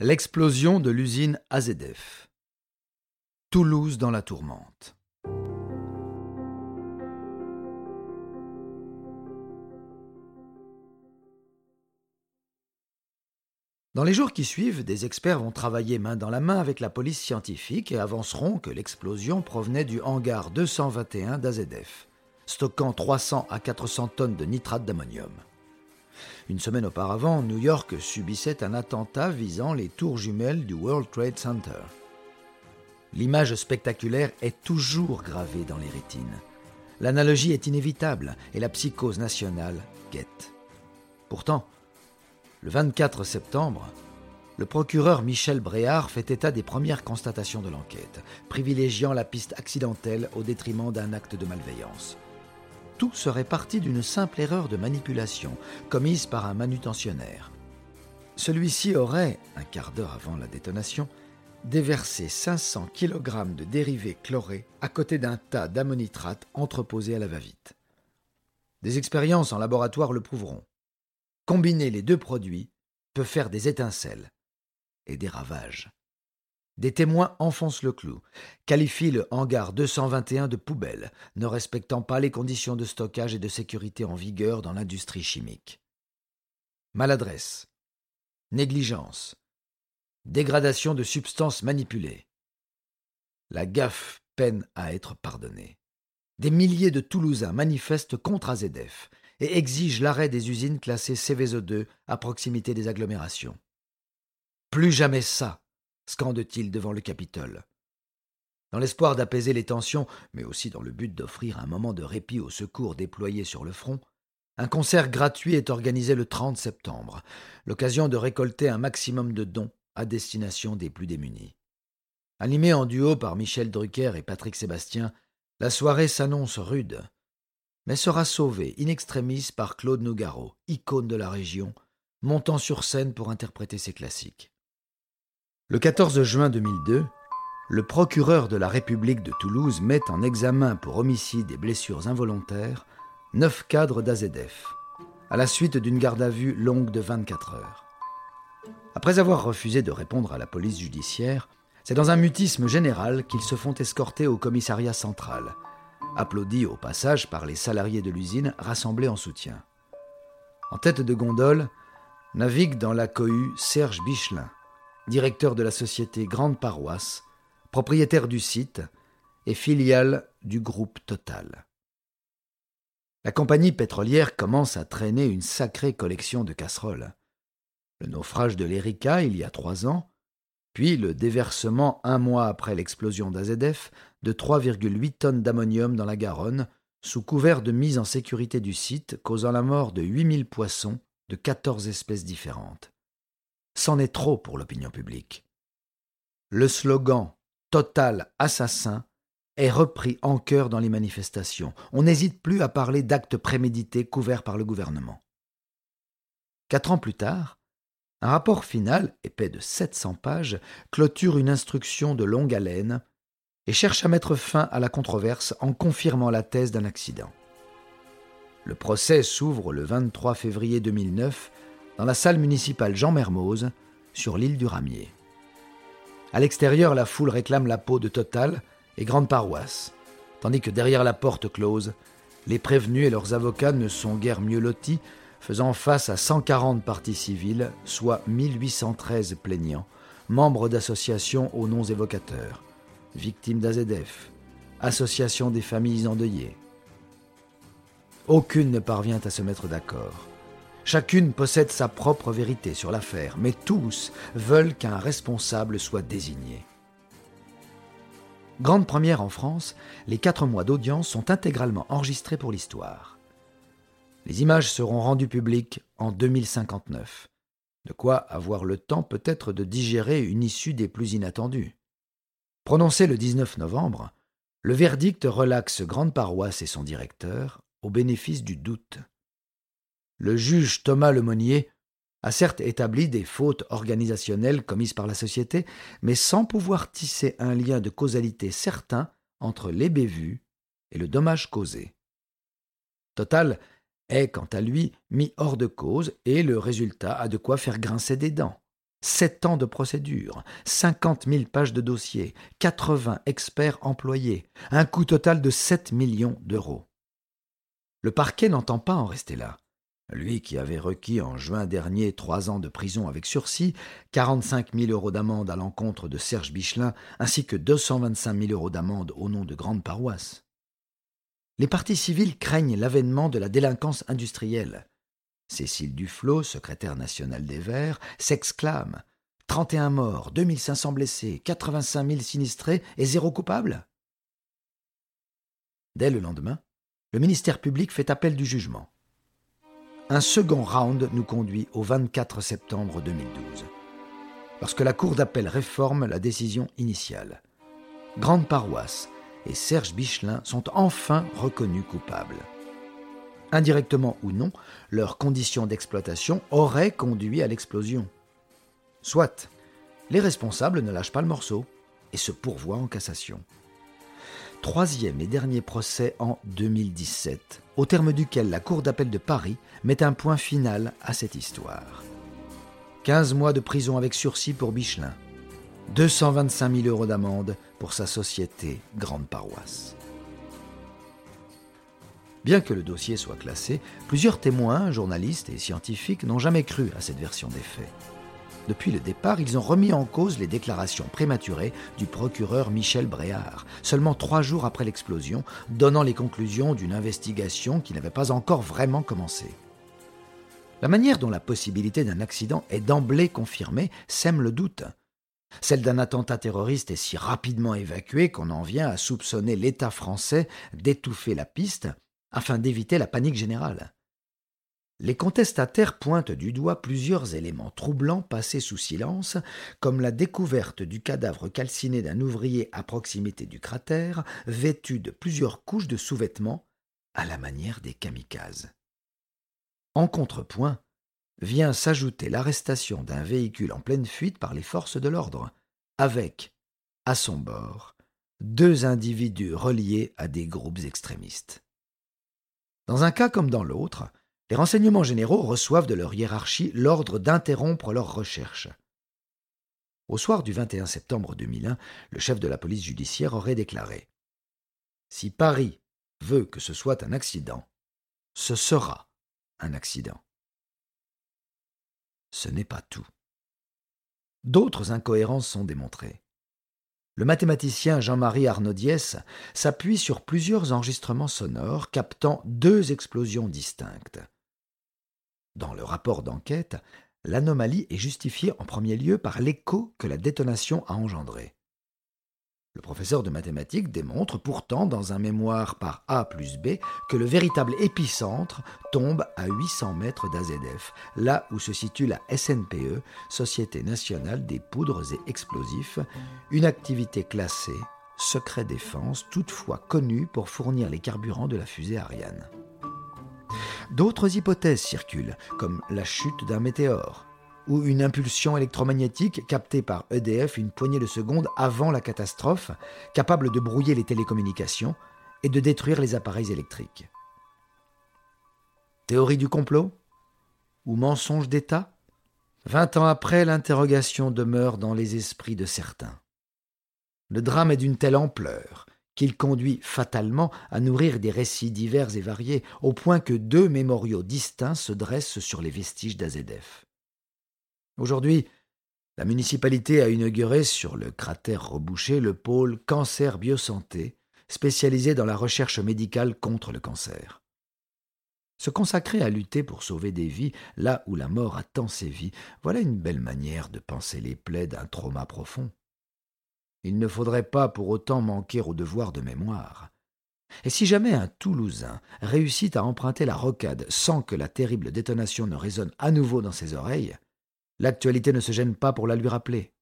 L'explosion de l'usine AZF. Toulouse dans la tourmente. Dans les jours qui suivent, des experts vont travailler main dans la main avec la police scientifique et avanceront que l'explosion provenait du hangar 221 d'AZF, stockant 300 à 400 tonnes de nitrate d'ammonium. Une semaine auparavant, New York subissait un attentat visant les tours jumelles du World Trade Center. L'image spectaculaire est toujours gravée dans les rétines. L'analogie est inévitable et la psychose nationale guette. Pourtant, le 24 septembre, le procureur Michel Bréard fait état des premières constatations de l'enquête, privilégiant la piste accidentelle au détriment d'un acte de malveillance. Serait parti d'une simple erreur de manipulation commise par un manutentionnaire. Celui-ci aurait, un quart d'heure avant la détonation, déversé 500 kg de dérivés chlorés à côté d'un tas d'ammonitrate entreposé à la va-vite. Des expériences en laboratoire le prouveront. Combiner les deux produits peut faire des étincelles et des ravages. Des témoins enfoncent le clou, qualifient le hangar 221 de poubelle, ne respectant pas les conditions de stockage et de sécurité en vigueur dans l'industrie chimique. Maladresse, négligence, dégradation de substances manipulées. La gaffe peine à être pardonnée. Des milliers de Toulousains manifestent contre AZF et exige l'arrêt des usines classées Cvso2 à proximité des agglomérations. Plus jamais ça, scande-t-il devant le Capitole. Dans l'espoir d'apaiser les tensions, mais aussi dans le but d'offrir un moment de répit aux secours déployés sur le front, un concert gratuit est organisé le 30 septembre, l'occasion de récolter un maximum de dons à destination des plus démunis. Animé en duo par Michel Drucker et Patrick Sébastien, la soirée s'annonce rude, mais sera sauvé in extremis par Claude Nougaro, icône de la région, montant sur scène pour interpréter ses classiques. Le 14 juin 2002, le procureur de la République de Toulouse met en examen pour homicide et blessures involontaires neuf cadres d'AZF, à la suite d'une garde à vue longue de 24 heures. Après avoir refusé de répondre à la police judiciaire, c'est dans un mutisme général qu'ils se font escorter au commissariat central, applaudi au passage par les salariés de l'usine rassemblés en soutien. En tête de gondole, navigue dans la cohue Serge Bichelin, directeur de la société Grande Paroisse, propriétaire du site et filiale du groupe Total. La compagnie pétrolière commence à traîner une sacrée collection de casseroles. Le naufrage de l'Erika il y a trois ans, puis le déversement un mois après l'explosion d'AZF de 3,8 tonnes d'ammonium dans la Garonne, sous couvert de mise en sécurité du site, causant la mort de 8000 poissons de 14 espèces différentes. C'en est trop pour l'opinion publique. Le slogan Total assassin est repris en chœur dans les manifestations. On n'hésite plus à parler d'actes prémédités couverts par le gouvernement. Quatre ans plus tard, un rapport final, épais de 700 pages, clôture une instruction de longue haleine et cherche à mettre fin à la controverse en confirmant la thèse d'un accident. Le procès s'ouvre le 23 février 2009 dans la salle municipale Jean Mermoz sur l'île du Ramier. À l'extérieur, la foule réclame la peau de Total et Grande Paroisse, tandis que derrière la porte close, les prévenus et leurs avocats ne sont guère mieux lotis faisant face à 140 parties civiles, soit 1813 plaignants, membres d'associations aux noms évocateurs, victimes d'AZF, association des familles endeuillées. Aucune ne parvient à se mettre d'accord. Chacune possède sa propre vérité sur l'affaire, mais tous veulent qu'un responsable soit désigné. Grande première en France, les quatre mois d'audience sont intégralement enregistrés pour l'histoire. Les images seront rendues publiques en 2059. De quoi avoir le temps peut-être de digérer une issue des plus inattendues. Prononcé le 19 novembre, le verdict relaxe Grande Paroisse et son directeur au bénéfice du doute. Le juge Thomas Lemonnier a certes établi des fautes organisationnelles commises par la société, mais sans pouvoir tisser un lien de causalité certain entre les bévues et le dommage causé. Total est, quant à lui, mis hors de cause et le résultat a de quoi faire grincer des dents. Sept ans de procédure, 50 000 pages de dossier, 80 experts employés, un coût total de 7 millions d'euros. Le parquet n'entend pas en rester là. Lui qui avait requis en juin dernier trois ans de prison avec sursis, 45 000 euros d'amende à l'encontre de Serge Bichelin, ainsi que 225 000 euros d'amende au nom de grandes paroisses. Les partis civils craignent l'avènement de la délinquance industrielle. Cécile Duflot, secrétaire nationale des Verts, s'exclame 31 morts, 2500 blessés, 85 000 sinistrés et zéro coupable? Dès le lendemain, le ministère public fait appel du jugement. Un second round nous conduit au 24 septembre 2012, lorsque la Cour d'appel réforme la décision initiale. Grande paroisse et Serge Bichelin sont enfin reconnus coupables indirectement ou non, leurs conditions d'exploitation auraient conduit à l'explosion. Soit, les responsables ne lâchent pas le morceau et se pourvoient en cassation. Troisième et dernier procès en 2017, au terme duquel la Cour d'appel de Paris met un point final à cette histoire. 15 mois de prison avec sursis pour Bichelin, 225 000 euros d'amende pour sa société Grande Paroisse. Bien que le dossier soit classé, plusieurs témoins, journalistes et scientifiques n'ont jamais cru à cette version des faits. Depuis le départ, ils ont remis en cause les déclarations prématurées du procureur Michel Bréard, seulement trois jours après l'explosion, donnant les conclusions d'une investigation qui n'avait pas encore vraiment commencé. La manière dont la possibilité d'un accident est d'emblée confirmée sème le doute. Celle d'un attentat terroriste est si rapidement évacuée qu'on en vient à soupçonner l'État français d'étouffer la piste afin d'éviter la panique générale. Les contestataires pointent du doigt plusieurs éléments troublants passés sous silence, comme la découverte du cadavre calciné d'un ouvrier à proximité du cratère, vêtu de plusieurs couches de sous-vêtements, à la manière des kamikazes. En contrepoint, vient s'ajouter l'arrestation d'un véhicule en pleine fuite par les forces de l'ordre, avec, à son bord, deux individus reliés à des groupes extrémistes. Dans un cas comme dans l'autre, les renseignements généraux reçoivent de leur hiérarchie l'ordre d'interrompre leurs recherches. Au soir du 21 septembre 2001, le chef de la police judiciaire aurait déclaré Si Paris veut que ce soit un accident, ce sera un accident. Ce n'est pas tout. D'autres incohérences sont démontrées. Le mathématicien Jean-Marie Arnaudiès s'appuie sur plusieurs enregistrements sonores captant deux explosions distinctes. Dans le rapport d'enquête, l'anomalie est justifiée en premier lieu par l'écho que la détonation a engendré. Le professeur de mathématiques démontre pourtant dans un mémoire par A plus B que le véritable épicentre tombe à 800 mètres d'AZF, là où se situe la SNPE, Société nationale des poudres et explosifs, une activité classée, secret défense, toutefois connue pour fournir les carburants de la fusée Ariane. D'autres hypothèses circulent, comme la chute d'un météore, ou une impulsion électromagnétique captée par EDF une poignée de secondes avant la catastrophe, capable de brouiller les télécommunications et de détruire les appareils électriques. Théorie du complot Ou mensonge d'État? Vingt ans après, l'interrogation demeure dans les esprits de certains. Le drame est d'une telle ampleur qu'il conduit fatalement à nourrir des récits divers et variés, au point que deux mémoriaux distincts se dressent sur les vestiges d'AZF. Aujourd'hui, la municipalité a inauguré sur le cratère rebouché le pôle Cancer Biosanté, spécialisé dans la recherche médicale contre le cancer. Se consacrer à lutter pour sauver des vies là où la mort a tant sévi, voilà une belle manière de penser les plaies d'un trauma profond. Il ne faudrait pas pour autant manquer au devoir de mémoire. Et si jamais un Toulousain réussit à emprunter la rocade sans que la terrible détonation ne résonne à nouveau dans ses oreilles, L'actualité ne se gêne pas pour la lui rappeler.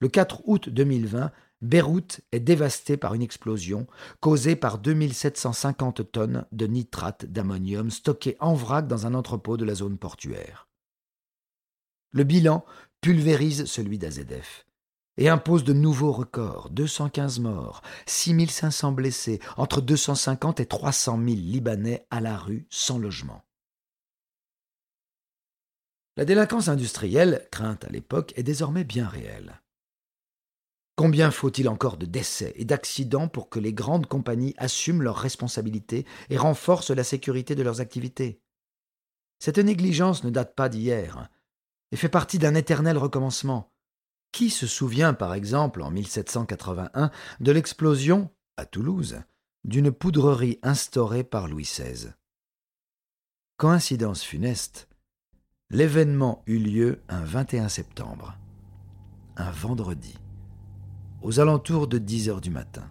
Le 4 août 2020, Beyrouth est dévastée par une explosion causée par 2750 tonnes de nitrate d'ammonium stockées en vrac dans un entrepôt de la zone portuaire. Le bilan pulvérise celui d'AZF et impose de nouveaux records 215 morts, 6500 blessés, entre 250 et 300 000 Libanais à la rue sans logement. La délinquance industrielle, crainte à l'époque, est désormais bien réelle. Combien faut-il encore de décès et d'accidents pour que les grandes compagnies assument leurs responsabilités et renforcent la sécurité de leurs activités? Cette négligence ne date pas d'hier et fait partie d'un éternel recommencement. Qui se souvient, par exemple, en 1781, de l'explosion, à Toulouse, d'une poudrerie instaurée par Louis XVI Coïncidence funeste, l'événement eut lieu un 21 septembre, un vendredi aux alentours de dix heures du matin.